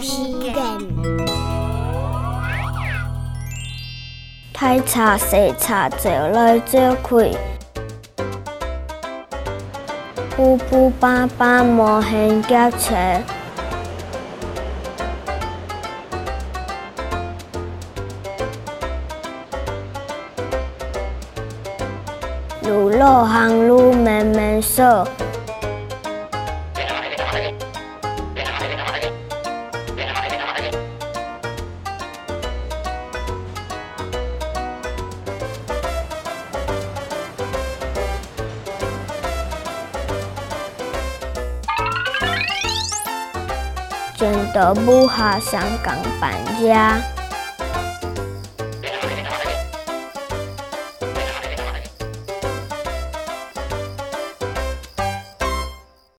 时间。太茶细茶走来走去，富富爸爸无限夹车，路路行路慢慢走。真的不好，想赶搬家。